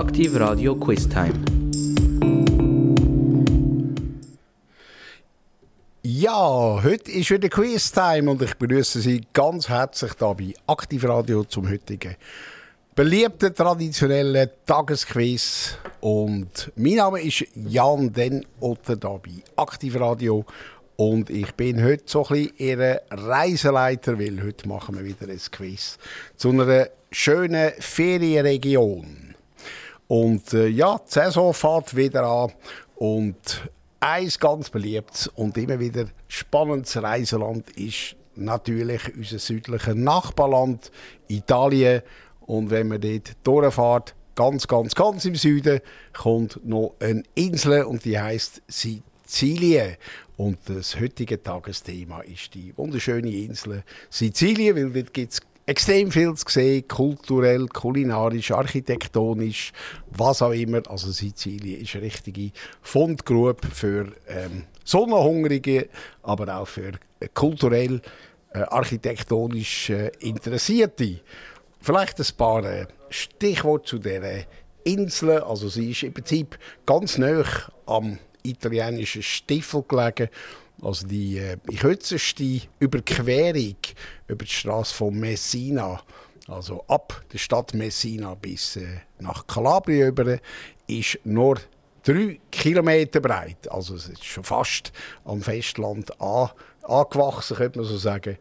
Aktiv Radio Quiz Time. Ja, heute ist wieder Quiz Time und ich begrüße Sie ganz herzlich hier bei Aktiv Radio zum heutigen beliebten traditionellen Tagesquiz. Und mein Name ist Jan Den Otter hier bei Aktiv Radio und ich bin heute so ein bisschen Ihr Reiseleiter, weil heute machen wir wieder ein Quiz zu einer schönen Ferienregion. Und äh, ja, die Saison fährt wieder an und eins ganz beliebt und immer wieder spannendes Reiseland ist natürlich unser südliches Nachbarland Italien. Und wenn man dort durchfährt, ganz, ganz, ganz im Süden, kommt noch eine Insel und die heißt Sizilien. Und das heutige Tagesthema ist die wunderschöne Insel Sizilien, weil dort gibt es extrem viel zu sehen, kulturell, kulinarisch, architektonisch, was auch immer. Also Sizilien ist eine richtige Fundgrube für ähm, Sonnenhungrige, aber auch für äh, kulturell, äh, architektonisch äh, Interessierte. Vielleicht ein paar äh, Stichworte zu dieser Insel. Also sie ist im Prinzip ganz nah am italienischen Stiefel gelegen. Also die äh, kürzeste Überquerung über die Straße von Messina, also ab der Stadt Messina bis äh, nach Kalabrien über, ist nur drei Kilometer breit. Also es ist schon fast am Festland an, angewachsen, könnte man so sagen.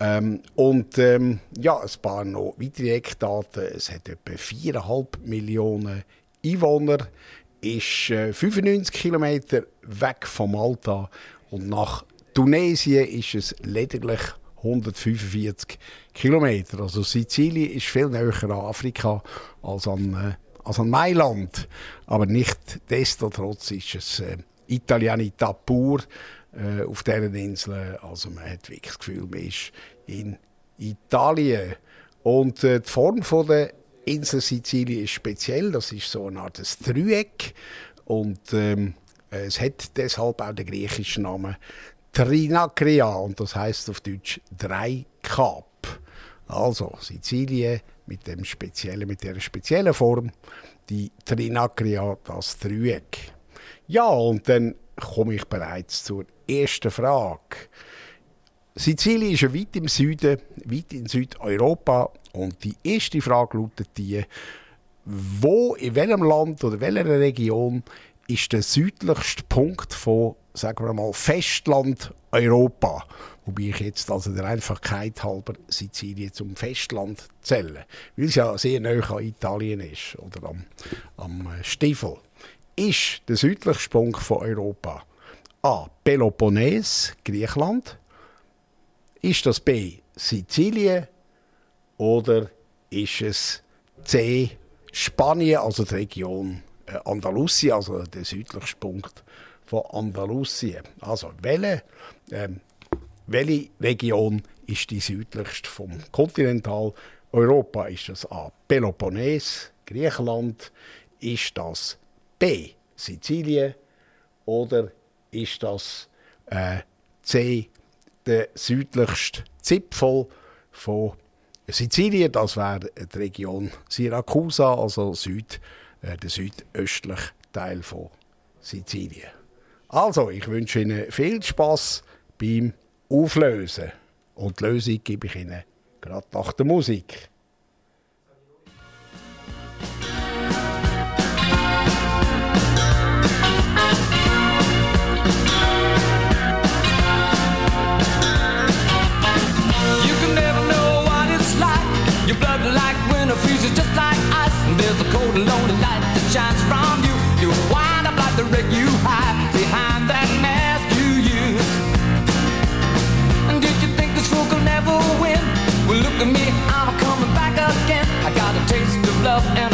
Ähm, und ähm, ja, ein paar noch weitere Eckdaten. Es hat etwa 4,5 Millionen Einwohner ist äh, 95 Kilometer weg von Malta und nach Tunesien ist es lediglich 145 Kilometer. Also Sizilien ist viel näher an Afrika als an, äh, als an Mailand. Aber nicht destotrotz ist es äh, Italianita pur äh, auf diesen Inseln. Also man hat wirklich das Gefühl, man ist in Italien. Und äh, die Form von der Insel Sizilien ist speziell. Das ist so eine Art Dreieck. Und ähm, es hat deshalb auch den griechischen Namen Trinakria. Und das heißt auf Deutsch Dreikap. Also Sizilien mit, dem speziellen, mit der speziellen Form, die Trinakria, das Dreieck. Ja, und dann komme ich bereits zur ersten Frage. Sizilien ist ja weit im Süden, weit in Südeuropa und die erste Frage lautet die, wo, in welchem Land oder welcher Region ist der südlichste Punkt von, sagen wir mal, Festland Europa? Wobei ich jetzt also der Einfachkeit halber Sizilien zum Festland zähle, weil es ja sehr nah an Italien ist oder am, am Stiefel. Ist der südlichste Punkt von Europa A. Peloponnes, Griechenland? Ist das B. Sizilien? Oder ist es C, Spanien, also die Region äh, Andalusien, also der südlichste Punkt von Andalusien? Also welche, ähm, welche Region ist die südlichste vom Kontinentaleuropa? Ist das A, Peloponnes, Griechenland? Ist das B, Sizilien? Oder ist das äh, C, der südlichste Zipfel von Sizilien, das wäre die Region Siracusa, also Süd, äh, der südöstliche Teil von Sizilien. Also, ich wünsche Ihnen viel Spaß beim Auflösen. Und die Lösung gebe ich Ihnen gerade nach der Musik. Cold and lonely yourself and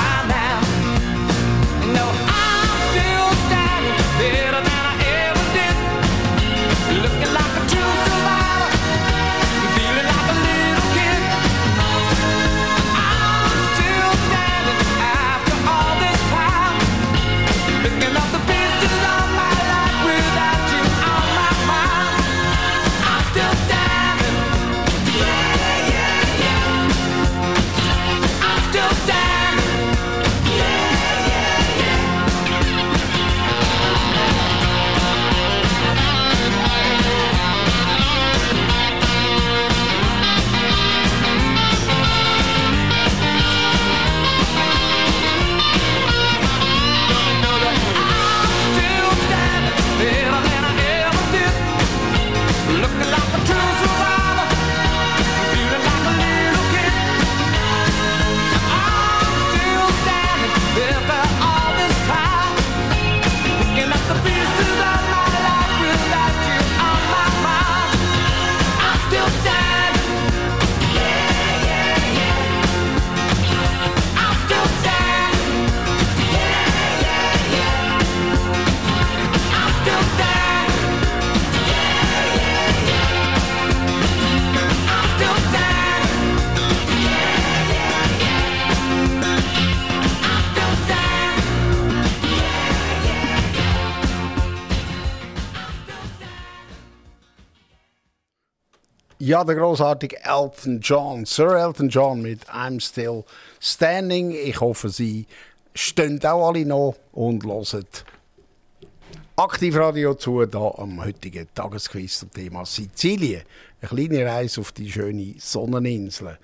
Ja, der großartige Elton John, Sir Elton John mit I'm Still Standing. Ich hoffe, Sie stehen auch alle noch und hören Aktivradio zu, da am heutigen Tagesquiz zum Thema Sizilien. Eine kleine Reise auf die schöne Sonneninsel.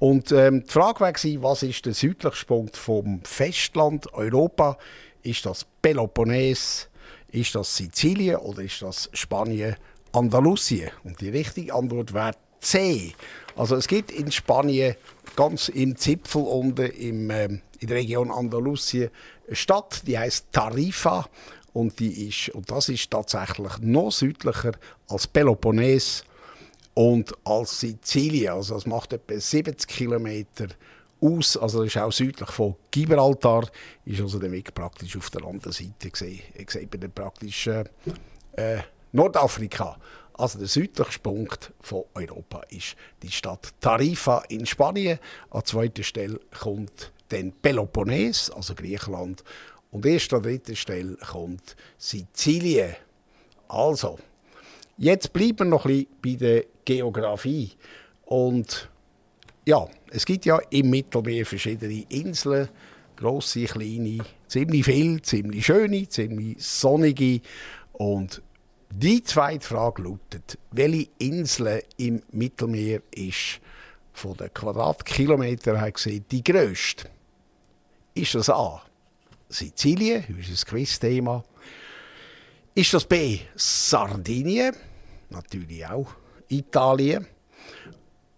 Und ähm, die Frage war, was ist der südlichste Punkt vom Festland Europa? Ist das Peloponnes? Ist das Sizilien oder ist das Spanien, Andalusien? Und die richtige Antwort wäre C. Also es gibt in Spanien ganz im Zipfel unten im, ähm, in der Region Andalusien eine Stadt, die heißt Tarifa und die ist und das ist tatsächlich noch südlicher als Peloponnes und als Sizilien. Also das macht etwa 70 Kilometer aus. Also ist auch südlich von Gibraltar. Ist also der Weg praktisch auf der anderen Seite gesehen. Ich sehe praktisch äh, äh, Nordafrika. Also der südlichste Punkt von Europa ist die Stadt Tarifa in Spanien. An zweiter Stelle kommt dann Peloponnes, also Griechenland. Und erst an dritter Stelle kommt Sizilien. Also, Jetzt bleiben wir noch ein bisschen bei der Geografie. Und ja, es gibt ja im Mittelmeer verschiedene Inseln, grosse, kleine, ziemlich viel, ziemlich schöne, ziemlich sonnige. Und die zweite Frage lautet, welche Insel im Mittelmeer ist von den Quadratkilometern her gesehen die grösste? Ist das A. Sizilien, unser Quizthema? Ist das B. Sardinien? Natürlich auch Italien.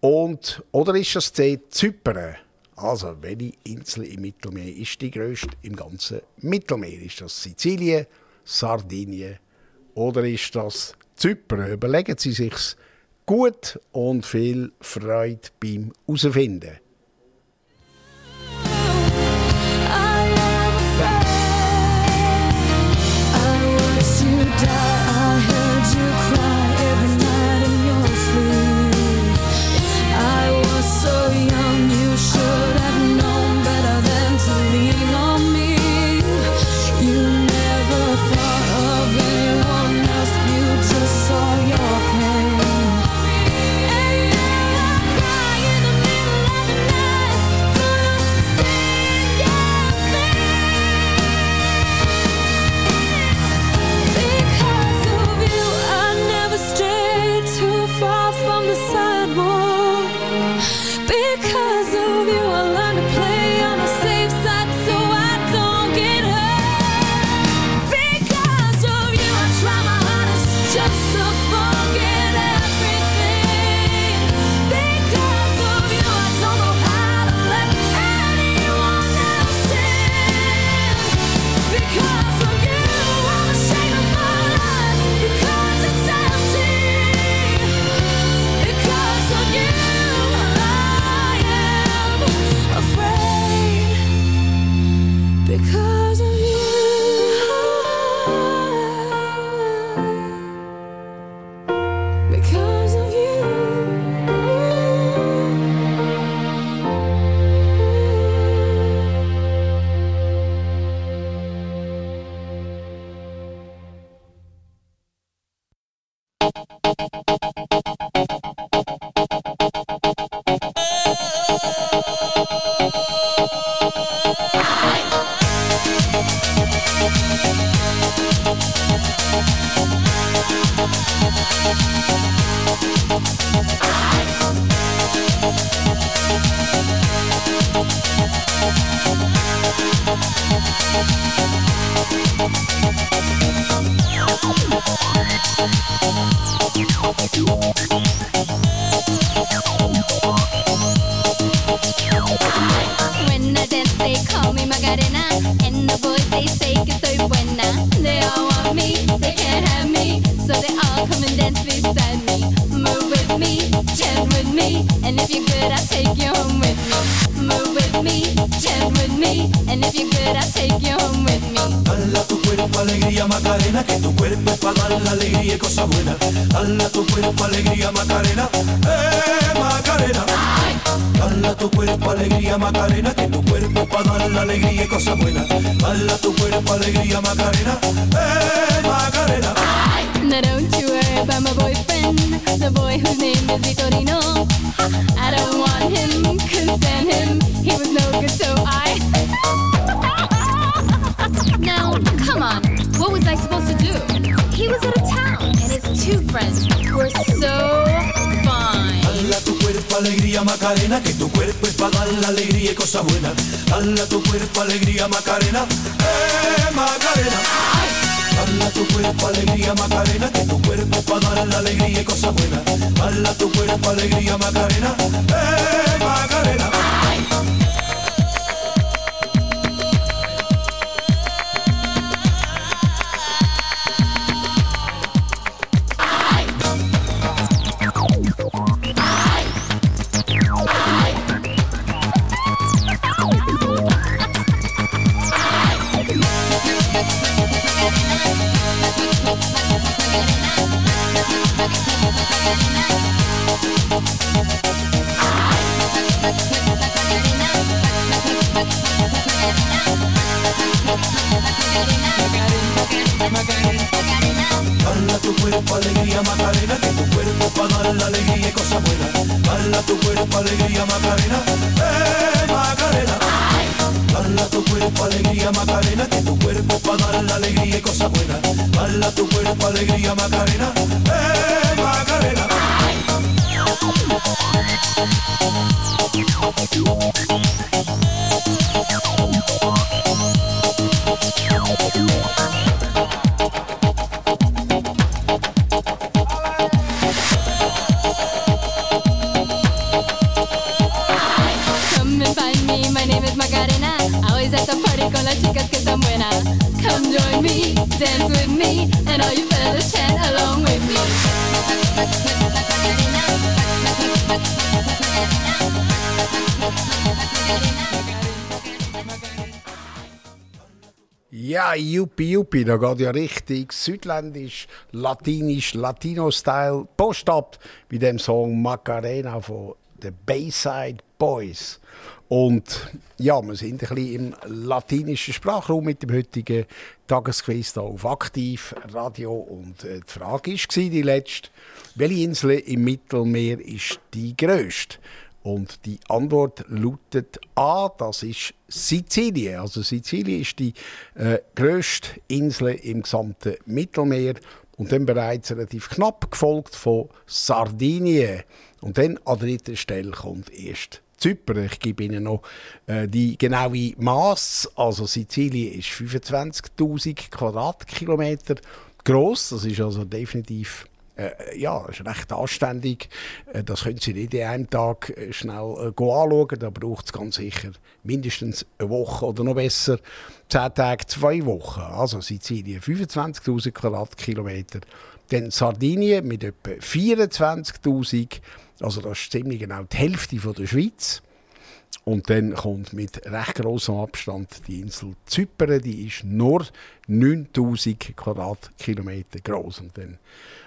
Und, oder ist das C. Zypern? Also, welche Insel im Mittelmeer ist die grösste im ganzen Mittelmeer? Ist das Sizilien, Sardinien oder ist das Zypern? Überlegen Sie sich's gut und viel Freude beim Herausfinden. And the voice they say get so buena. They all want me, they can't have me. So they all come and dance beside me. Move with me chat with me. And if you're good, I'll take you home with me. And if you're good, I'll take you home with me. Dala tu cuerpo alegría Macarena, que tu cuerpo es para dar la alegría y cosas buenas. Dala tu cuerpo alegría Macarena, eh Macarena. Dala tu cuerpo alegría Macarena, que tu cuerpo es para dar la alegría y cosas buenas. Dala tu cuerpo alegría Macarena, eh Macarena. Now don't you worry about my boyfriend, the boy whose name is Vitorino. I don't want him, couldn't stand him, he was no good, so I. on, what was I supposed to do? He was out of town, and his two friends were so fine. Dala tu cuerpo alegría Macarena, que tu cuerpo es para dar la alegría y cosas buenas. Dala tu cuerpo alegría Macarena, eh Macarena. Dala tu cuerpo alegría Macarena, que tu cuerpo para dar la alegría y cosas buenas. Dala tu cuerpo alegría Macarena, eh Macarena. Cuerpo alegría Macarena, que tu cuerpo para dar la alegría y cosas buenas. Dala tu cuerpo alegría Macarena, eh Macarena. Dala tu cuerpo alegría Macarena, que tu cuerpo para dar la alegría y cosas buenas. Dala tu cuerpo alegría Macarena, eh Macarena. Come the las chicas que están buenas. Come join me, dance with me, and all you fellas chant along with me. Ja, Juppie Juppie, da geht ja richtig südländisch, latinisch, Latino-Style Post ab bei dem Song Macarena von den Bayside Boys. Und ja, wir sind ein bisschen im latinischen Sprachraum mit dem heutigen Tagesquiz hier auf Aktiv Radio. Und äh, die Frage war die letzte, welche Insel im Mittelmeer ist die grösste? Und die Antwort lautet A, das ist Sizilien. Also Sizilien ist die äh, grösste Insel im gesamten Mittelmeer und dann bereits relativ knapp gefolgt von Sardinien. Und dann an dritter Stelle kommt erst Zypern. Ich gebe Ihnen noch äh, die genaue Maß. Also Sizilien ist 25.000 Quadratkilometer groß. Das ist also definitiv äh, ja, ist recht anständig. Äh, Das können Sie nicht in einem Tag äh, schnell äh, anschauen. Da braucht es ganz sicher mindestens eine Woche oder noch besser zehn Tage, zwei Wochen. Also Sizilien 25.000 Quadratkilometer. Dann Sardinien mit etwa 24.000. Also das ist ziemlich genau die Hälfte von der Schweiz. Und dann kommt mit recht großem Abstand die Insel Zypern, die ist nur 9000 Quadratkilometer groß. Und dann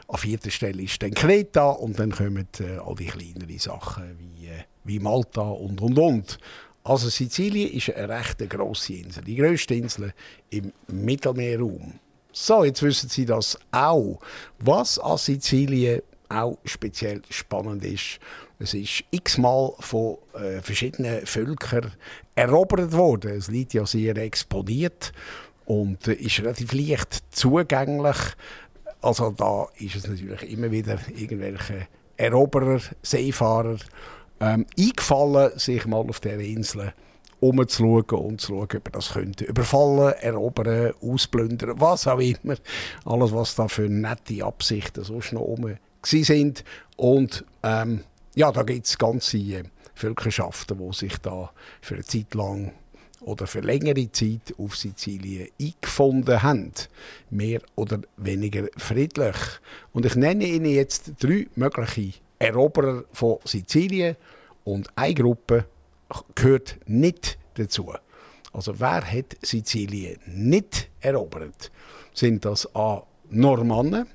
an vierter Stelle ist dann Kreta und dann kommen äh, all die kleineren Sachen wie, äh, wie Malta und und und. Also Sizilien ist eine recht grosse Insel, die grösste Insel im Mittelmeerraum. So, jetzt wissen Sie das auch. Was an Sizilien auch speziell spannend ist, es ist x-mal von äh, verschiedenen Völkern erobert worden. Es liegt ja sehr exponiert und äh, ist relativ leicht zugänglich. Also da ist es natürlich immer wieder irgendwelche Eroberer, Seefahrer ähm, eingefallen, sich mal auf der Insel umzuschauen und zu schauen, ob er das könnte überfallen, erobern, ausplündern, was auch immer. Alles, was da für nette Absichten so schnell rum sind. Und ähm, ja, da gibt es ganze äh, Völkerschaften, die sich da für eine Zeit lang oder für längere Zeit auf Sizilien eingefunden haben. Mehr oder weniger friedlich. Und ich nenne Ihnen jetzt drei mögliche Eroberer von Sizilien und eine Gruppe gehört nicht dazu. Also wer hat Sizilien nicht erobert? Sind das A. Normannen?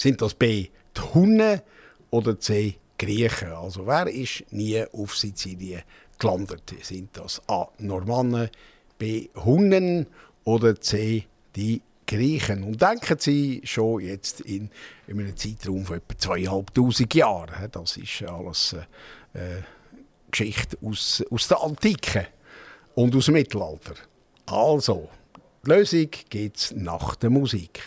Sind das B. die Hunnen? Oder C. Griechen? Also wer ist nie auf Sizilien gelandet? Sind das A. Normannen, B. Hunnen oder C. die Griechen? Und denken Sie schon jetzt in, in einem Zeitraum von etwa zweieinhalbtausend Jahren. Das ist alles äh, Geschichte aus, aus der Antike und aus dem Mittelalter. Also, die Lösung gibt es nach der Musik.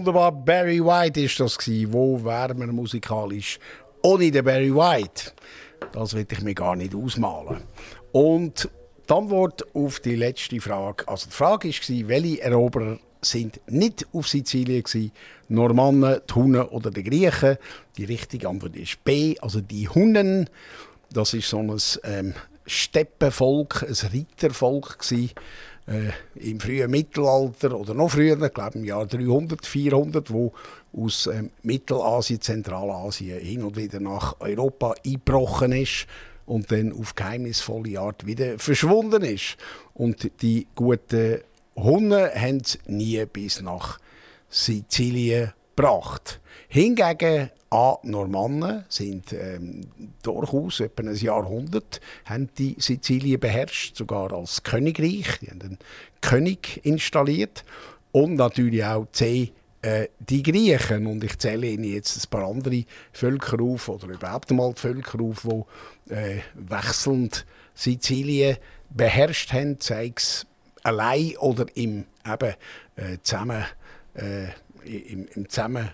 Wunderbar Barry White ist das gewesen. Wo wären wir musikalisch ohne den Barry White? Das will ich mir gar nicht ausmalen. Und die Antwort auf die letzte Frage. Also die Frage war, welche Eroberer sind nicht auf Sizilien gewesen? Normannen, die Hunnen oder die Griechen? Die richtige Antwort ist B, also die Hunnen. Das ist so ein ähm, Steppenvolk, ein Reitervolk gewesen äh, im frühen Mittelalter oder noch früher, ich glaube im Jahr 300, 400, wo aus ähm, Mittelasien, Zentralasien hin und wieder nach Europa eingebrochen ist und dann auf geheimnisvolle Art wieder verschwunden ist. Und die guten Hunde haben es nie bis nach Sizilien gebracht. Hingegen A. Normannen sind ähm, durchaus etwa ein Jahrhundert haben die Sizilien beherrscht, sogar als Königreich. Die haben einen König installiert und natürlich auch C. Äh, die Griechen und ich zähle Ihnen jetzt ein paar andere Völker auf oder überhaupt einmal die Völker auf, die äh, wechselnd Sizilien beherrscht haben, sei es allein oder im eben, äh, zusammen, äh, im, im Zusammen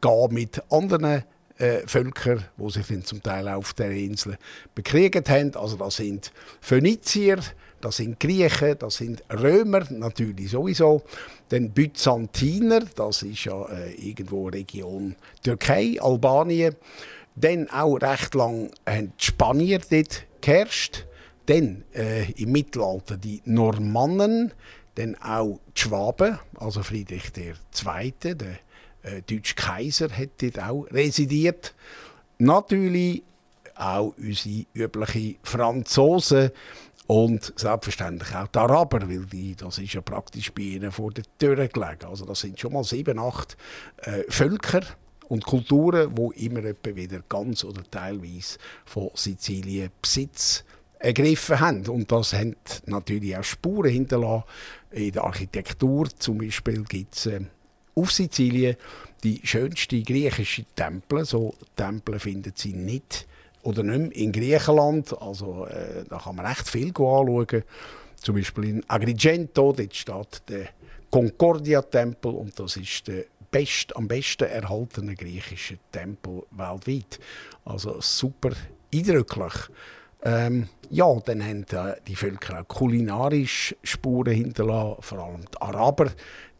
gehen mit anderen äh, Völkern, die sich dann zum Teil auf der Insel bekriegt haben. Also das sind Phönizier, das sind Griechen, das sind Römer natürlich sowieso. Dann Byzantiner, das ist ja äh, irgendwo Region Türkei, Albanien. Dann auch recht lang haben die Spanier dort geherrscht. Dann äh, im Mittelalter die Normannen, dann auch die Schwaben, also Friedrich II., der äh, deutsche Kaiser hat dort auch residiert. Natürlich auch unsere üblichen Franzosen und selbstverständlich auch die Araber, weil die, das ist ja praktisch bei ihnen vor der Tür gelegen. Also das sind schon mal sieben, acht äh, Völker und Kulturen, die immer wieder ganz oder teilweise von Sizilien Besitz ergriffen haben. Und das hat natürlich auch Spuren hinterlassen. In der Architektur zum Beispiel gibt es äh, auf Sizilien die schönste griechische Tempel. So Tempel finden Sie nicht oder nicht mehr in Griechenland. Also äh, da kann man recht viel anschauen. Zum Beispiel in Agrigento, dort steht der Concordia-Tempel und das ist der best, am besten erhaltene griechische Tempel weltweit. Also super eindrücklich. Ähm, ja, dann haben die Völker auch kulinarisch Spuren hinterlassen, vor allem die Araber.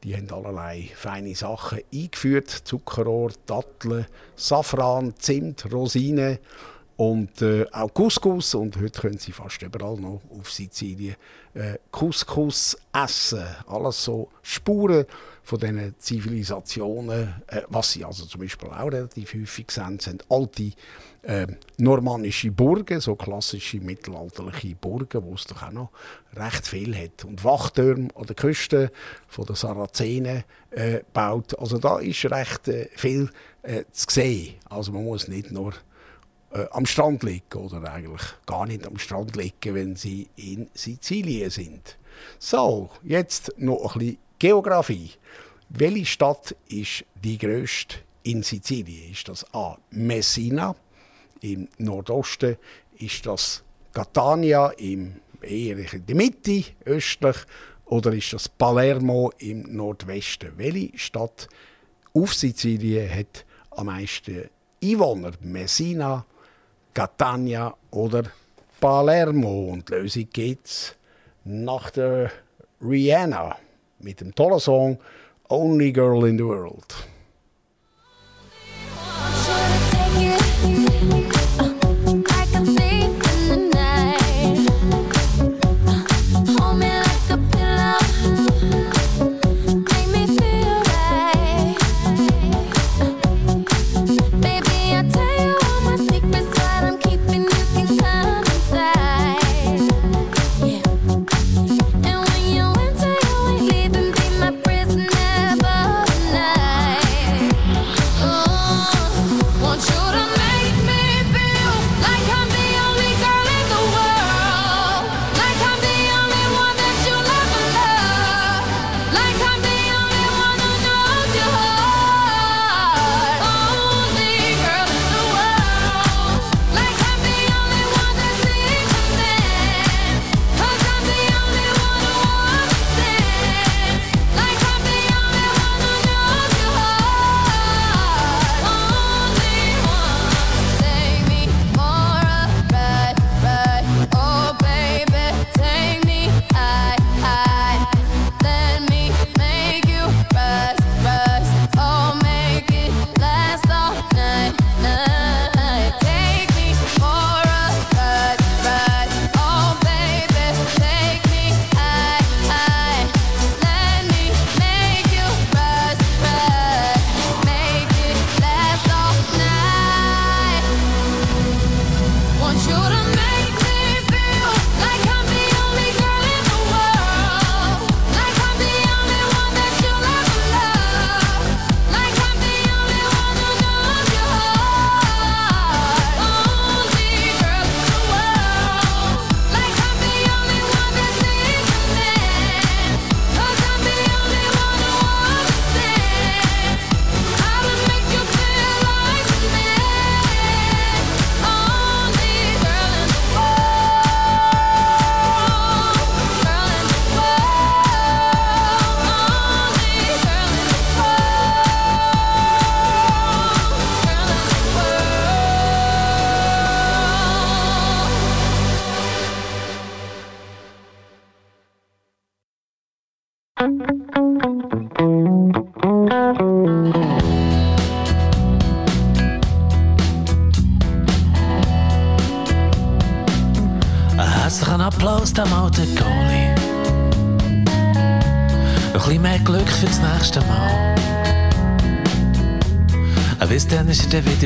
Die haben allerlei feine Sachen eingeführt: Zuckerrohr, Datteln, Safran, Zimt, Rosinen und äh, auch Couscous. Und heute können Sie fast überall noch auf Sizilien äh, Couscous essen. Alles so Spuren von diesen Zivilisationen. Äh, was Sie also zum Beispiel auch relativ häufig sehen, sind alte äh, normannische Burgen, so klassische mittelalterliche Burgen, wo es doch auch noch recht viel hat. Und Wachtürme an der Küste von der Sarazenen äh, baut. Also da ist recht äh, viel äh, zu sehen. Also man muss nicht nur äh, am Strand liegen oder eigentlich gar nicht am Strand liegen, wenn sie in Sizilien sind. So, jetzt noch ein bisschen Geografie. Welche Stadt ist die grösste in Sizilien? Ist das A. Messina? im Nordosten ist das Catania im eher in der Mitte, östlich, oder ist das Palermo im Nordwesten? Welche Stadt auf Sizilien hat am meisten Einwohner? Messina, Catania oder Palermo? Und die Lösung gibt nach der Rihanna mit dem tollen Song Only Girl in the World.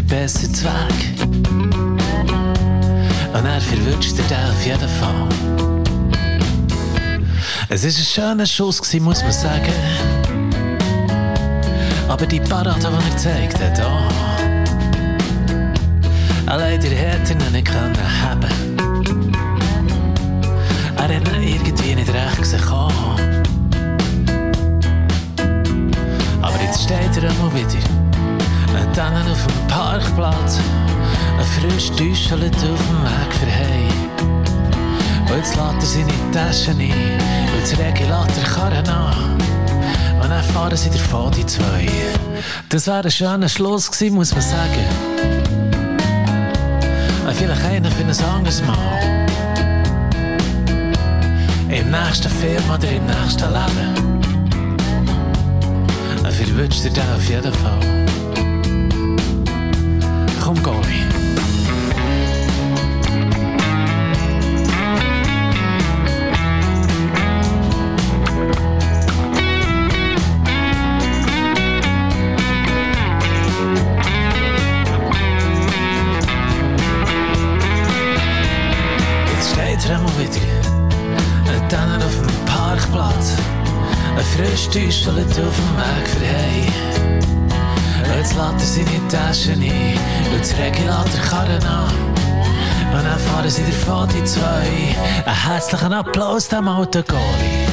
Besser zu Weg. Und er verwünscht dir auf jeden Fall. Es war ein schöner Schuss, muss man sagen. Aber die Parade, die er gezeigt hat, oh. Allein der hätte ihn nicht können haben Er hat ihn irgendwie nicht recht gesehen. Aber jetzt steht er einmal wieder. Dann auf dem Parkplatz. Ein frisch Täuschelt auf dem Weg. Und jetzt lässt er seine Taschen ein. Und das Regulator Karren an. Und dann fahren sie davon, die zwei. Das wäre ein schöner Schluss gewesen, muss man sagen. Und vielleicht einer für ein anderes Mal. Im nächsten Film oder im nächsten Leben. Und für wünscht dir den auf jeden Fall. Auf dem Parkplatz. Ein frisch Täuschelt auf dem Weg für heim. Und Jetzt lässt er seine Taschen ein. Und das Regulator Karren an. Und dann fahren sie davon, die zwei. Einen herzlichen Applaus dem alten Goalie.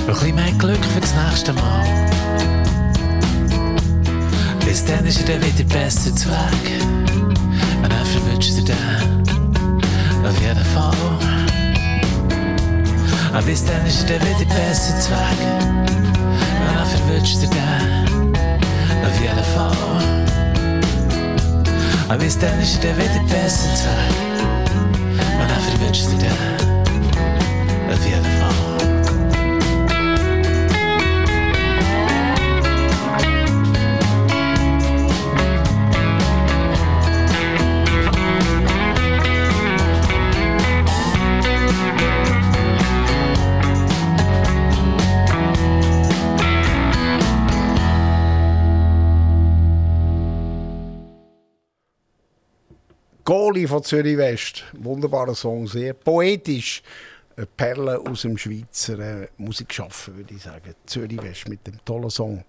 Ein bisschen mehr Glück für das nächste Mal. Bis dann ist er dann wieder besser zu Weg. Und dann verwünscht er den. Auf jeden Fall. Aber bis dann ist er dann wieder besser zu Weg. Und dann verwünscht er den. Auf jeden Fall. Aber bis dann ist er dann wieder besser zu Weg. Und dann verwünscht er den. Goalie von Zürich West. Wunderbarer Song, sehr poetisch. Eine Perle aus dem Schweizer äh, Musikschaffen, würde ich sagen. Zürich West mit dem tollen Song.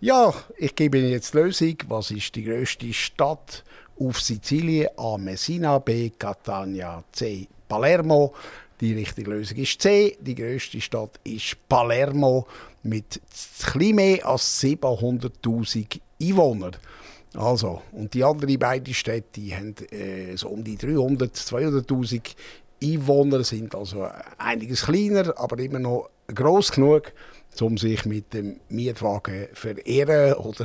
Ja, ich gebe Ihnen jetzt die Lösung. Was ist die grösste Stadt auf Sizilien? A. Messina, B. Catania, C. Palermo. Die richtige Lösung ist C. Die grösste Stadt ist Palermo mit etwas mehr als 700.000 Einwohnern. Also, und die anderen beiden Städte die haben äh, so um die 300, 200.000 Einwohner, sind also einiges kleiner, aber immer noch groß genug, um sich mit dem Mietwagen verehren oder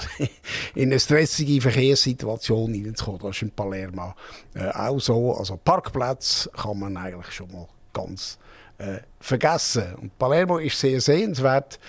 in eine stressige Verkehrssituation hineinzukommen. Das ist in Palermo äh, auch so. Also Parkplätze kann man eigentlich schon mal ganz äh, vergessen. Und Palermo ist sehr sehenswert.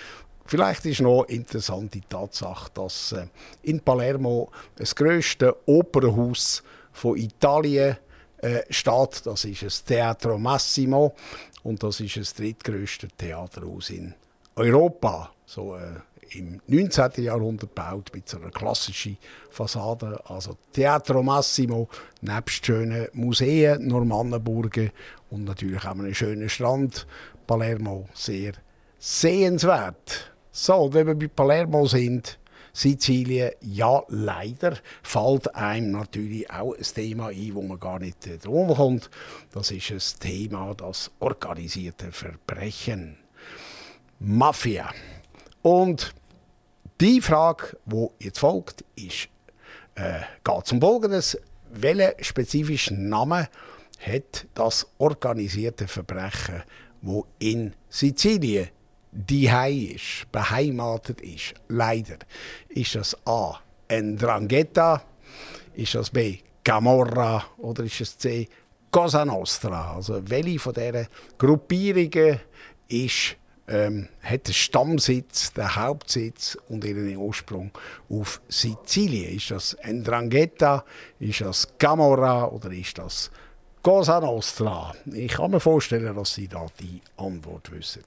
Vielleicht ist noch interessant die Tatsache, dass äh, in Palermo das grösste Opernhaus von Italien äh, steht. Das ist das Teatro Massimo und das ist das drittgrößte Theaterhaus in Europa. So äh, im 19. Jahrhundert gebaut mit so einer klassischen Fassade. Also Teatro Massimo, nebst schönen Museen, Normannenburgen und natürlich auch einem schönen Strand. Palermo sehr sehenswert. So, wenn wir bei Palermo sind, Sizilien, ja, leider fällt einem natürlich auch ein Thema ein, wo man gar nicht äh, drum kommt. Das ist das Thema das organisierte Verbrechen. Mafia. Und die Frage, wo jetzt folgt, ist, äh, geht zum Folgendes. Welchen spezifischen Namen hat das organisierte Verbrechen, wo in Sizilien die ist, beheimatet ist, leider, ist das A. Ndrangheta, ist das B. Camorra oder ist es C. Cosa Nostra? Also welche von diesen Gruppierungen ist ähm, hat den Stammsitz, den Hauptsitz und ihren Ursprung auf Sizilien. Ist das Ndrangheta, ist das Camorra oder ist das Cosa Nostra? Ich kann mir vorstellen, dass Sie da die Antwort wissen.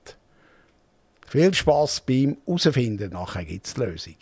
Viel Spaß beim Herausfinden, nachher gibt es die Lösung.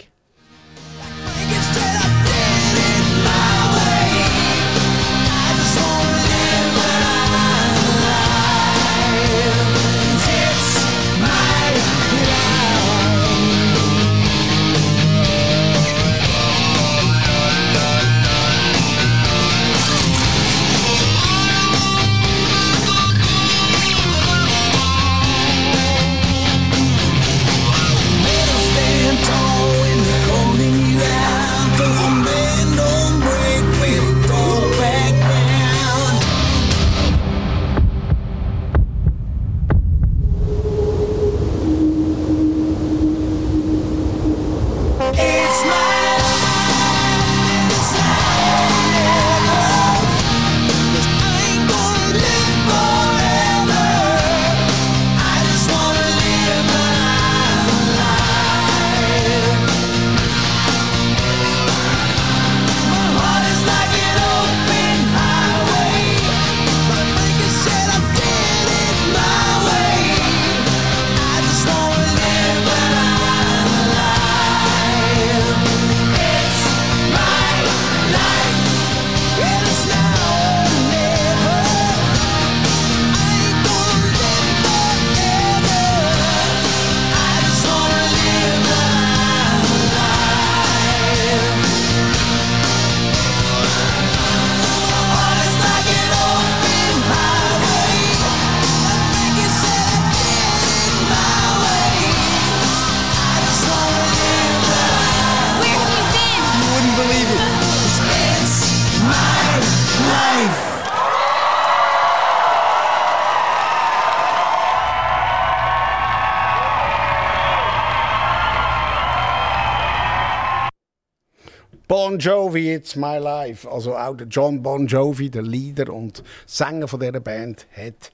Jovi, It's My Life. Also auch der John Bon Jovi, der Leader und Sänger von dieser Band, hat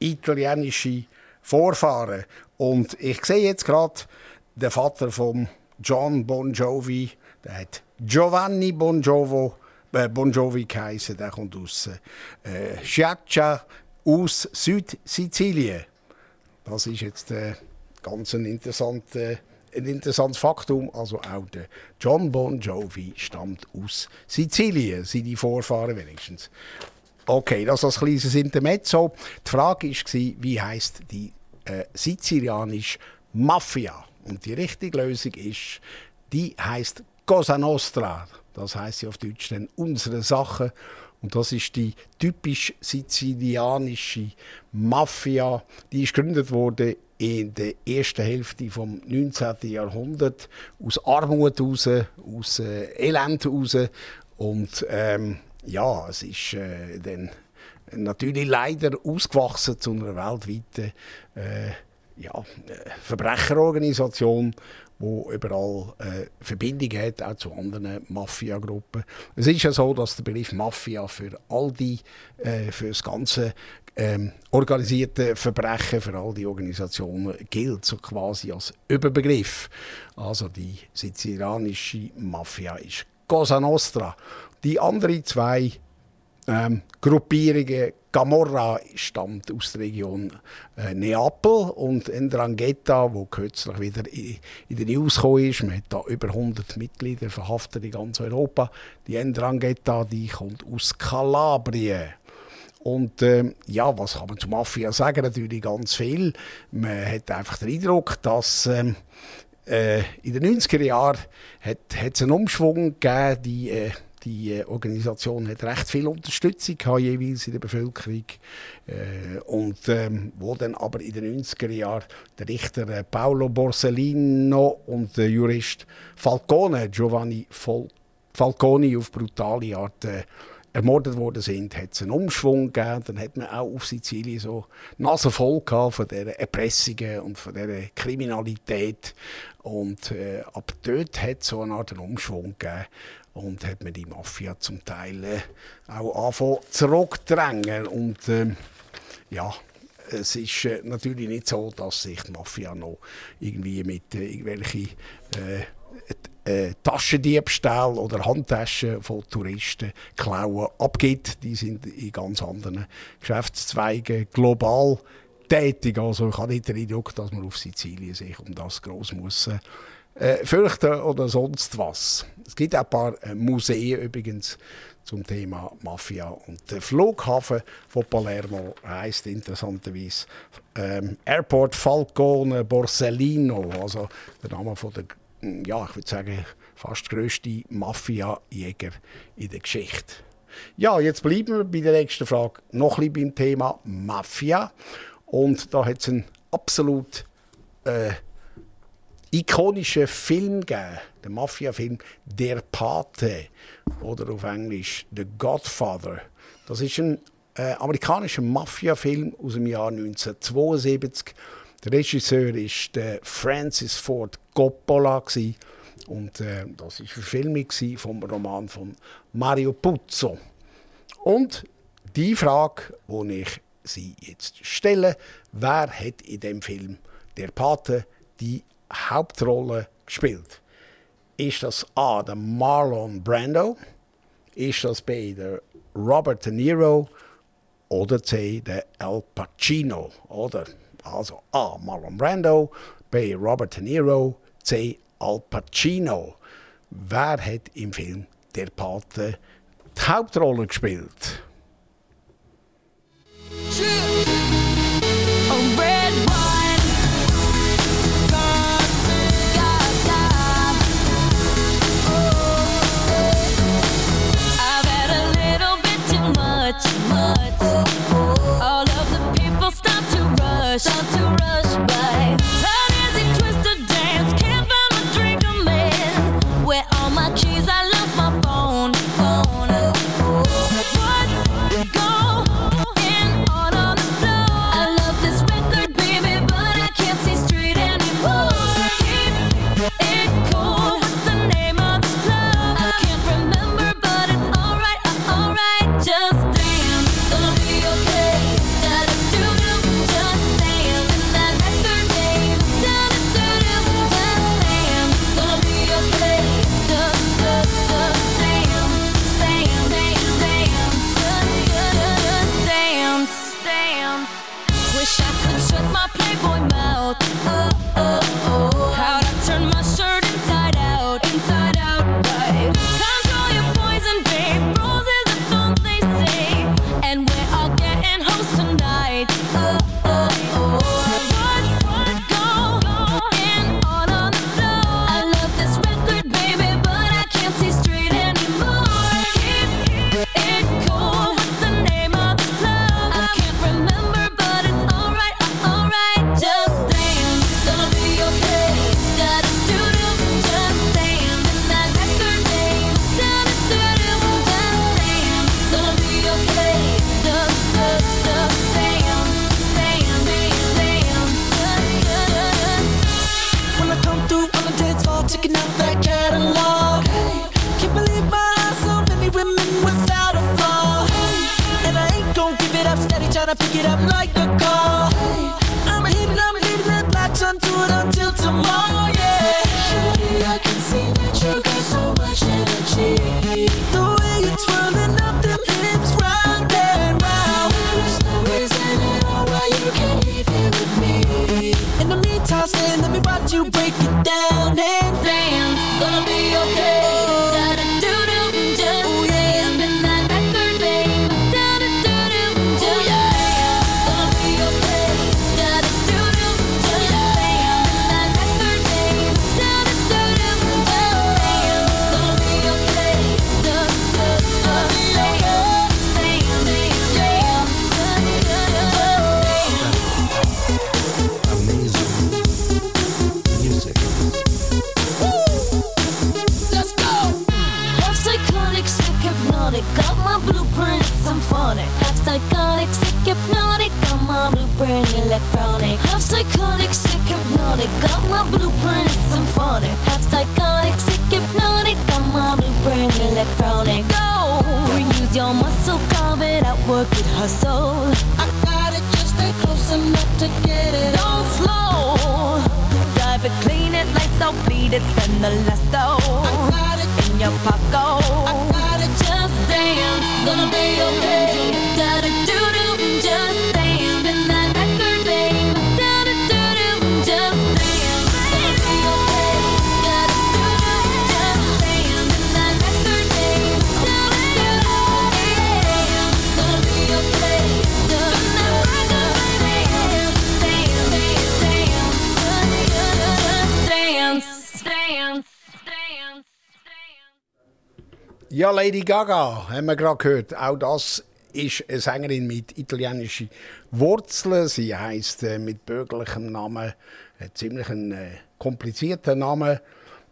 italienische Vorfahren. Und ich sehe jetzt gerade, der Vater von John Bon Jovi, der hat Giovanni Bon Jovo, äh, Bon Jovi geheißen. Der kommt aus äh, Sciaccia aus Südsizilien. Das ist jetzt äh, ganz ein interessanter ein interessantes Faktum, also auch der John Bon Jovi stammt aus Sizilien, seine Vorfahren wenigstens. Okay, das als kleines Intermezzo. Die Frage war, wie heißt die äh, sizilianische Mafia? Und die richtige Lösung ist, die heißt Cosa Nostra. Das heißt ja auf Deutsch dann unsere Sache. Und das ist die typisch sizilianische Mafia. Die ist gegründet worden in der ersten Hälfte des 19. Jahrhunderts aus Armut heraus, aus äh, Elend heraus. Und ähm, ja, es ist äh, dann natürlich leider ausgewachsen zu einer weltweiten äh, ja, äh, Verbrecherorganisation, wo überall äh, Verbindung hat, auch zu anderen Mafia-Gruppen. Es ist ja so, dass der Begriff Mafia für all die, äh, für das ganze ähm, organisierte Verbrechen, für all die Organisationen gilt, so quasi als Überbegriff. Also die sizilianische Mafia ist Cosa Nostra. Die anderen zwei ähm, Gruppierungen. Camorra stammt aus der Region äh, Neapel und Ndrangheta, wo kürzlich wieder in, in den News gekommen ist. Man hat da über 100 Mitglieder verhaftet in ganz Europa. Die Ndrangheta, die kommt aus Kalabrien. Und ähm, ja, was kann man zur Mafia sagen? Natürlich ganz viel. Man hat einfach den Eindruck, dass ähm, äh, in den 90er Jahren hat es einen Umschwung gegeben. Die, äh, die äh, Organisation hat recht viel Unterstützung jeweils in der Bevölkerung. Äh, und ähm, wo dann aber in den 90er Jahren der Richter äh, Paolo Borsellino und der Jurist Falcone, Giovanni Fol Falconi, auf brutale Art äh, ermordet worden sind, hat es einen Umschwung gegeben. Dann hat man auch auf Sizilien so Nase voll gehabt von dieser Erpressungen und von dieser Kriminalität. Und äh, ab dort hat es so eine Art einen Umschwung gegeben und hat man die Mafia zum Teil äh, auch angefangen zurückdrängen. Und ähm, ja, es ist äh, natürlich nicht so, dass sich die Mafia noch irgendwie mit äh, irgendwelchen äh, äh, Taschendiebstahl oder Handtaschen von Touristen klauen abgibt. Die sind in ganz anderen Geschäftszweigen global tätig. Also ich habe nicht den Eindruck, dass man auf Sizilien sich um das groß muss äh, fürchten oder sonst was. Es gibt auch ein paar äh, Museen übrigens zum Thema Mafia. Und der Flughafen von Palermo heißt interessanterweise ähm, Airport Falcone Borsellino, also der Name von der, ja, ich würde sagen, fast grösste Mafia-Jäger in der Geschichte. Ja, jetzt bleiben wir bei der nächsten Frage noch ein bisschen beim Thema Mafia. Und da hat es einen absolut äh, ikonischen Film gegeben, der Mafia-Film Der Pate oder auf Englisch The Godfather. Das ist ein äh, amerikanischer Mafia-Film aus dem Jahr 1972. Der Regisseur ist der Francis Ford Coppola gewesen. und äh, das ist Verfilmung gewesen vom Roman von Mario Puzo. Und die Frage, die ich Sie jetzt stelle, wer hat in dem Film Der Pate die Hauptrolle gespielt? Ist das A, der Marlon Brando? Ist das B, der Robert De Niro? Oder C, der Al Pacino? Oder also A, Marlon Brando, B, Robert De Niro, C, Al Pacino. Wer hat im Film Der Pate die Hauptrolle gespielt? A rush, start to rush Gaga, haben wir gerade gehört. Auch das ist eine Sängerin mit italienischen Wurzeln. Sie heißt äh, mit bürgerlichem Namen, äh, ziemlich einen äh, komplizierten Namen.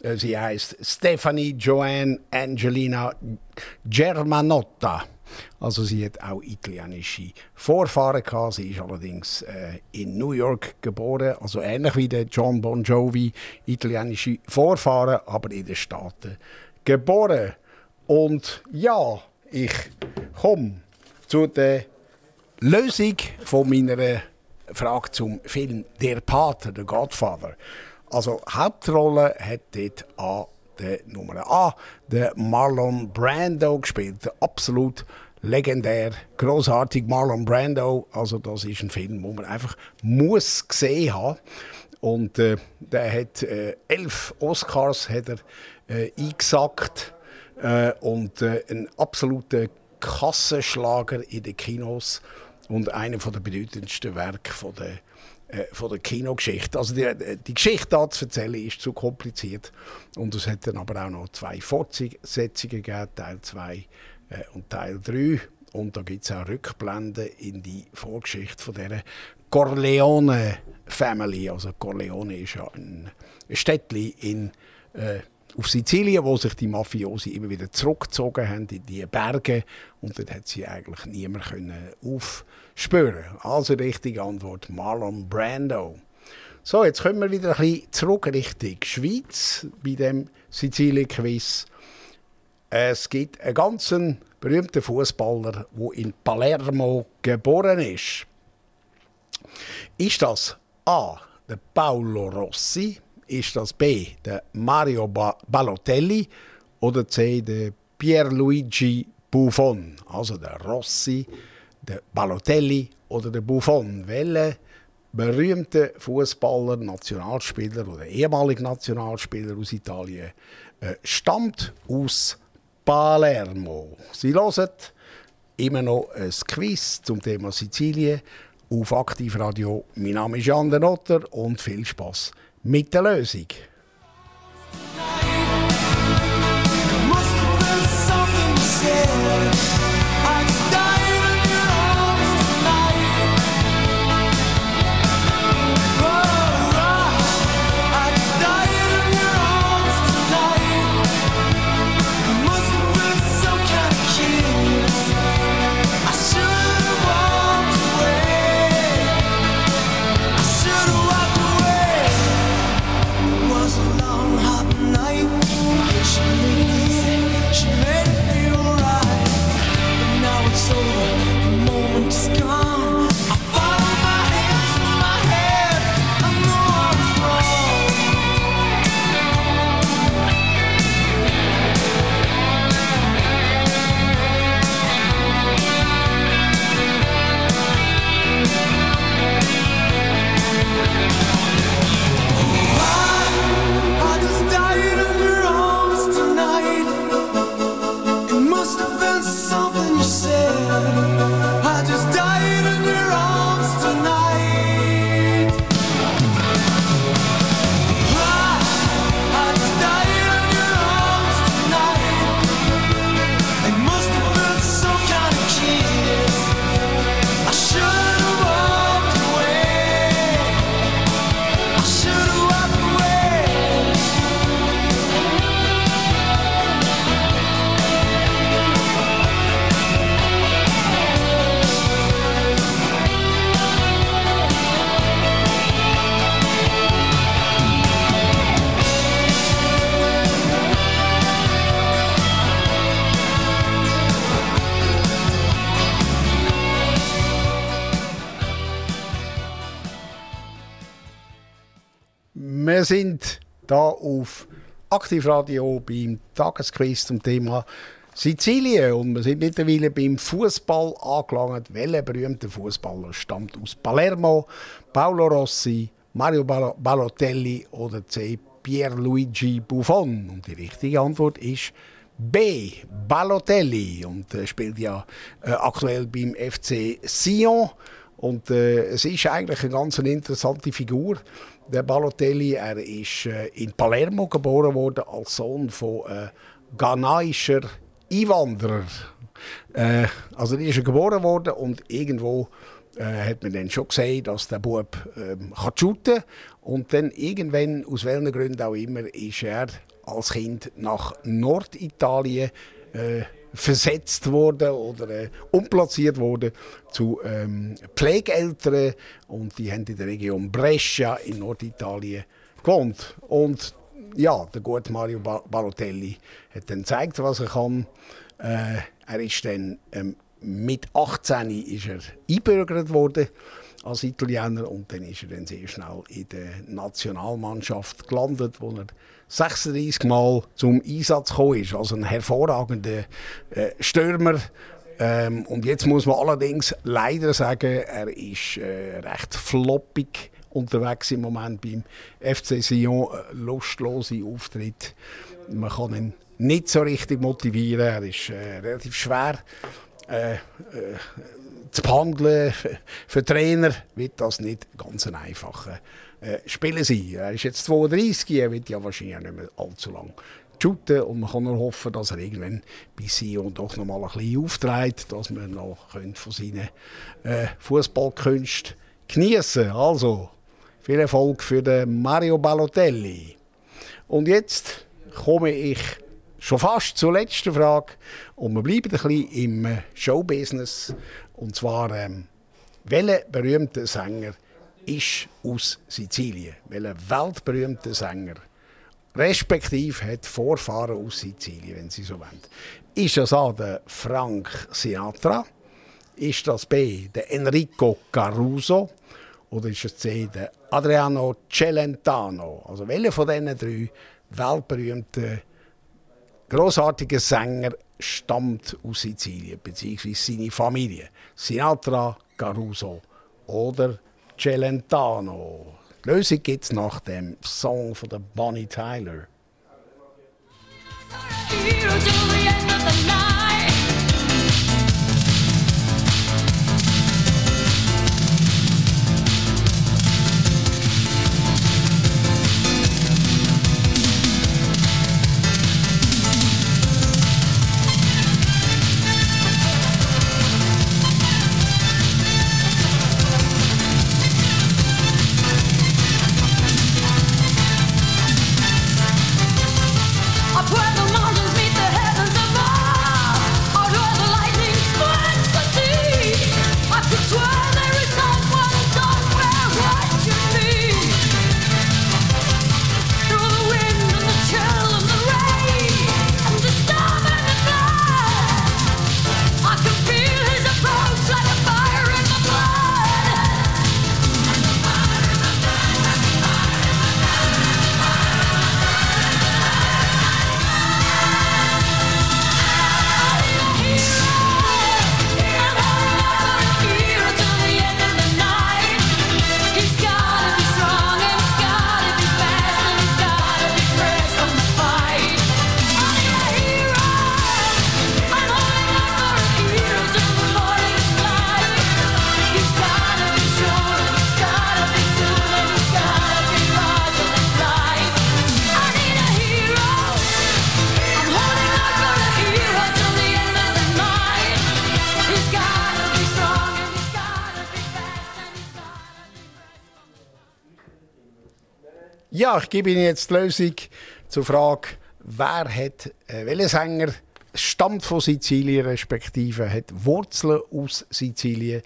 Äh, sie heißt Stephanie Joanne Angelina Germanotta. Also sie hat auch italienische Vorfahren gehabt. Sie ist allerdings äh, in New York geboren, also ähnlich wie der John Bon Jovi, italienische Vorfahren, aber in den Staaten geboren. Und ja, ich komme zu der Lösung von meiner Frage zum Film Der Pater, der Godfather. Also Hauptrolle hat dort an der Nummer A der Marlon Brando gespielt, absolut legendär, großartig Marlon Brando. Also das ist ein Film, wo man einfach muss gesehen haben. Und äh, der hat äh, elf Oscars hat er äh, eingesackt äh, und äh, ein absoluter Kassenschlager in den Kinos und einer der bedeutendsten Werke von der, äh, von der Kinogeschichte. Also die, die Geschichte da zu erzählen ist zu kompliziert und es hat dann aber auch noch zwei Fortsetzungen gegeben, Teil 2 äh, und Teil 3 und da gibt es auch Rückblenden in die Vorgeschichte von dieser Corleone Family. Also Corleone ist ja ein Städtchen in äh, auf Sizilien, wo sich die Mafiosi immer wieder zurückgezogen haben in die Berge und dort hat sie eigentlich niemand können aufspüren. Also richtige Antwort Marlon Brando. So, jetzt kommen wir wieder ein bisschen zurück Richtung Schweiz bei dem Sizilien-Quiz. Es gibt einen ganz berühmten Fußballer, der in Palermo geboren ist. Ist das A. der Paolo Rossi? Ist das B. der Mario ba Balotelli? Oder C. der Pierluigi Buffon? Also der Rossi, der Balotelli oder der Buffon. Welcher berühmte Fußballer, Nationalspieler oder ehemaliger Nationalspieler aus Italien äh, stammt aus Palermo? Sie hören immer noch ein Quiz zum Thema Sizilien auf Aktivradio. Mein Name ist Jan den Otter und viel Spaß mit der Lösung. Sind da auf Aktivradio beim Tagesquiz zum Thema Sizilien und wir sind mittlerweile beim Fußball angelangt. Welcher berühmte Fußballer stammt aus Palermo? Paolo Rossi, Mario Bal- Balotelli oder C. Pierluigi Buffon? Und die richtige Antwort ist B. Balotelli und äh, spielt ja äh, aktuell beim FC Sion. Und äh, es ist eigentlich eine ganz interessante Figur. Der Balotelli, er ist äh, in Palermo geboren worden als Sohn von äh, ghanaischer Einwanderer. Äh, also er ist geboren worden und irgendwo äh, hat man dann schon gesehen, dass der Bub ähm, kann shooten kann. Und dann irgendwann, aus welchen Gründen auch immer, ist er als Kind nach Norditalien äh, versetzt worden oder äh, umplatziert worden zu ähm, Pflegeeltern und die haben in der Region Brescia in Norditalien gewohnt. Und ja, der gute Mario Ba- Balotelli hat dann gezeigt, was er kann. Äh, er ist dann ähm, mit 18 ist er einbürgert worden als Italiener und dann ist er dann sehr schnell in der Nationalmannschaft gelandet, wo er 36 Mal zum Einsatz gekommen ist. Also ein hervorragender äh, Stürmer. Ähm, und jetzt muss man allerdings leider sagen, er ist äh, recht floppig unterwegs im Moment beim FC Sion. Äh, lustlose Auftritt. Man kann ihn nicht so richtig motivieren. Er ist äh, relativ schwer. Äh, äh, zu behandeln. Für, für Trainer wird das nicht ganz ein einfacher äh, sein. Er ist jetzt 32, er wird ja wahrscheinlich nicht mehr allzu lang shooten und man kann nur hoffen, dass er irgendwann bei Sion doch noch mal ein bisschen aufträgt, dass man noch von seinen äh, Fußballkünsten genießen. Also viel Erfolg für den Mario Balotelli. Und jetzt komme ich schon fast zur letzten Frage. Und wir bleiben ein bisschen im äh, Showbusiness. Und zwar, ähm, welcher berühmte Sänger ist aus Sizilien? Welcher weltberühmte Sänger, respektive hat Vorfahren aus Sizilien, wenn Sie so wollen? Ist das A, der Frank Sinatra? Ist das B, der Enrico Caruso? Oder ist es C, der Adriano Celentano? Also welcher von diesen drei weltberühmten großartiger Sänger stammt aus Sizilien, beziehungsweise seine Familie. Sinatra, Caruso oder Celentano. Die Lösung gibt es nach dem Song von Bonnie Tyler. Ich gebe Ihnen jetzt die Lösung zur Frage, wer hat, äh, welcher Sänger stammt von Sizilien, respektive hat Wurzeln aus Sizilien.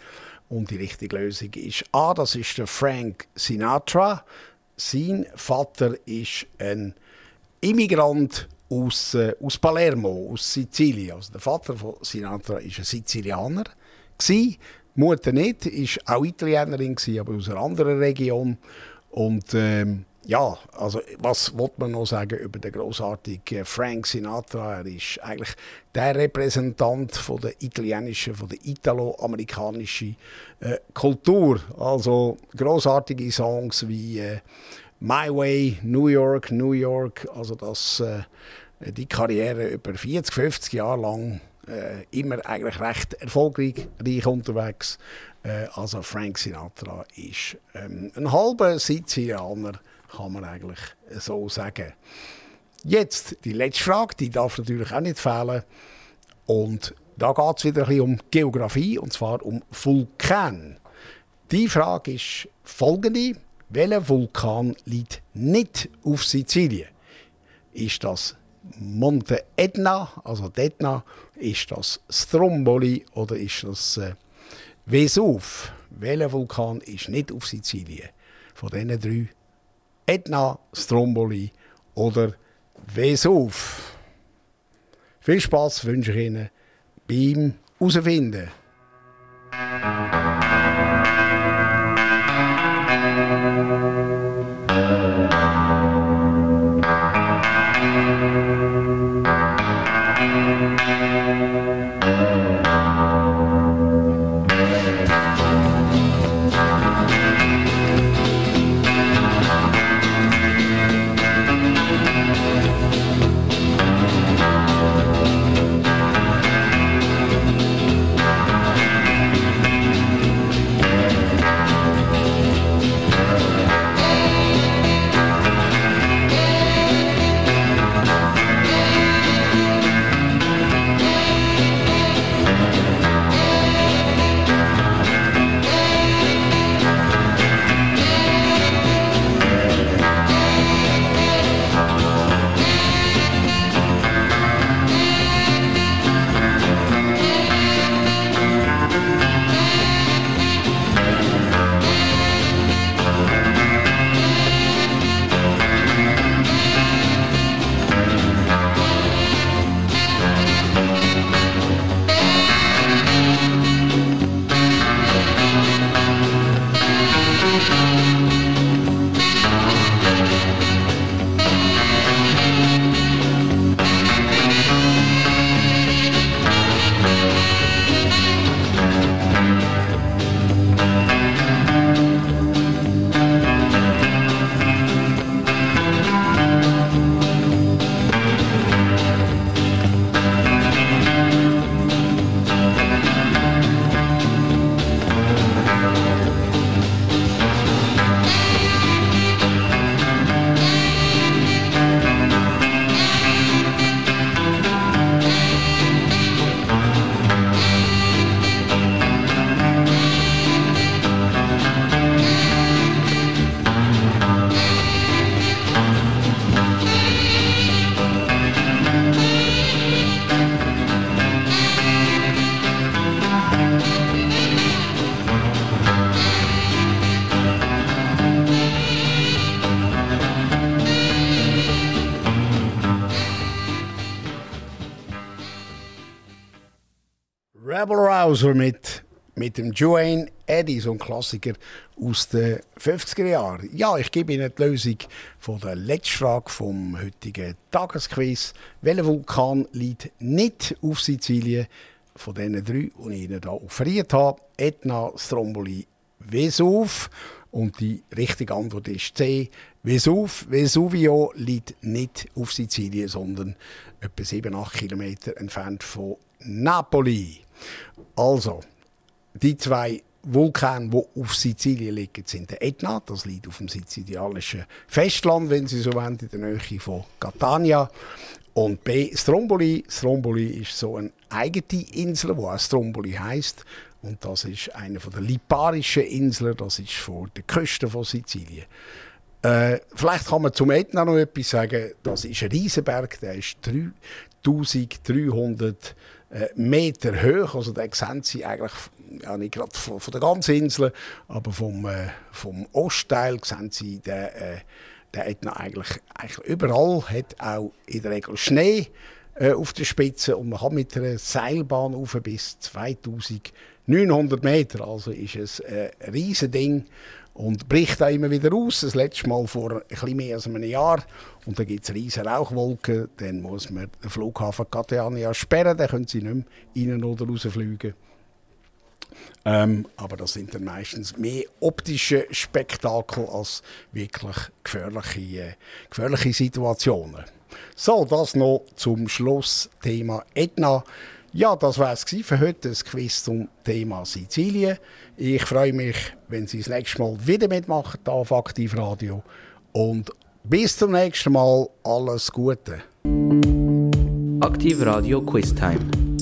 Und die richtige Lösung ist A, das ist der Frank Sinatra. Sein Vater ist ein Immigrant aus, äh, aus Palermo, aus Sizilien. Also der Vater von Sinatra ist ein Sizilianer. Gsi. Mutter nicht, ist auch Italienerin, aber aus einer anderen Region. Und ähm, ja, also was wollte man noch sagen über den großartigen Frank Sinatra? Er ist eigentlich der Repräsentant von der italienischen, von der italo-amerikanischen äh, Kultur. Also großartige Songs wie äh, My Way, New York, New York. Also das, äh, die Karriere über 40, 50 Jahre lang äh, immer eigentlich recht erfolgreich reich unterwegs. Äh, also Frank Sinatra ist ähm, ein halber Sizilianer, kann man eigentlich so sagen. Jetzt die letzte Frage, die darf natürlich auch nicht fehlen. Und da geht es wieder ein bisschen um Geografie, und zwar um Vulkan. Die Frage ist folgende. Welcher Vulkan liegt nicht auf Sizilien? Ist das Monte Etna, also Etna, ist das Stromboli oder ist das äh, Vesuv? Welcher Vulkan ist nicht auf Sizilien? Von diesen drei Etna, Stromboli oder Vesuv. Viel Spaß wünsche ich Ihnen beim Herausfinden. Rouser mit, mit dem Joanne Eddy, so ein Klassiker aus den 50er Jahren. Ja, ich gebe Ihnen die Lösung von der letzten Frage vom heutigen Tagesquiz. Welcher Vulkan liegt nicht auf Sizilien? Von diesen drei, die ich Ihnen hier offeriert habe. Etna, Stromboli, Vesuv. Und die richtige Antwort ist C. Vesuv. Vesuvio liegt nicht auf Sizilien, sondern etwa 7-8 Kilometer entfernt von Napoli. Also, die zwei Vulkane, die auf Sizilien liegen, sind der Etna, das liegt auf dem sizilianischen Festland, wenn Sie so wollen, in der Nähe von Catania. Und B, Stromboli. Stromboli ist so eine eigene Insel, die auch Stromboli heißt. Und das ist eine der liparischen inseln, das ist vor der Küste von Sizilien. Äh, vielleicht kann man zum Etna noch etwas sagen. Das ist ein Riesenberg, der ist 3300 äh, Meter hoch. Also den sehen Sie eigentlich ja, nicht gerade von, von der ganzen Insel, aber vom, äh, vom Ostteil sehen Sie den, äh, den Etna eigentlich, eigentlich überall. Hat auch in der Regel Schnee äh, auf der Spitze und man kann mit einer Seilbahn auf bis 2900 Meter. Also ist es ein riesen Ding. Und bricht da immer wieder aus. Das letzte Mal vor ein bisschen mehr als einem Jahr. Und dann gibt es riesige Rauchwolken. Dann muss man den Flughafen Catania sperren. Dann können sie nicht mehr rein oder rausfliegen. Ähm, aber das sind dann meistens mehr optische Spektakel als wirklich gefährliche, äh, gefährliche Situationen. So, das noch zum Schluss Thema Etna. Ja, das war es für heute, das Quiz zum Thema Sizilien. Ich freue mich, wenn Sie das nächste Mal wieder mitmachen hier auf Aktiv Radio. Und bis zum nächsten Mal, alles Gute. Aktiv Radio Quiz Time.